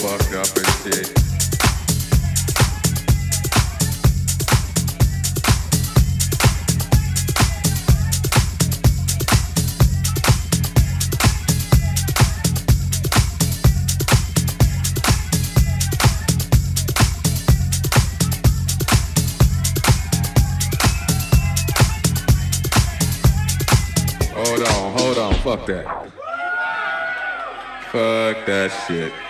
fuck. Hold on, hold on, fuck that. Fuck that shit.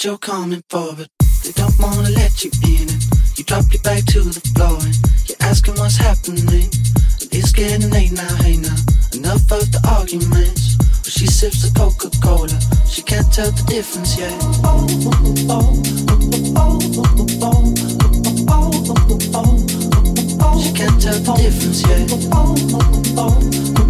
but you're coming forward. They don't wanna let you in it. You drop your back to the floor and you're asking what's happening. And it's getting late now, hey now. Enough of the arguments. She sips the Coca Cola, she can't tell the difference yet. Oh, oh, oh, oh, oh, oh, oh, oh, oh, oh, oh, oh. She can't tell the difference yet. Oh, oh, oh, oh, oh.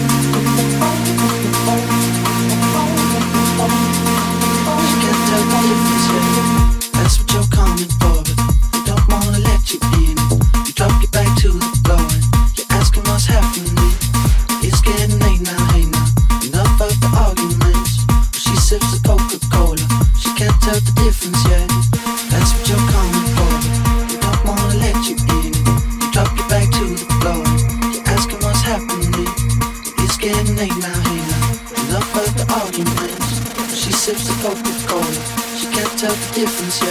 difference, yeah.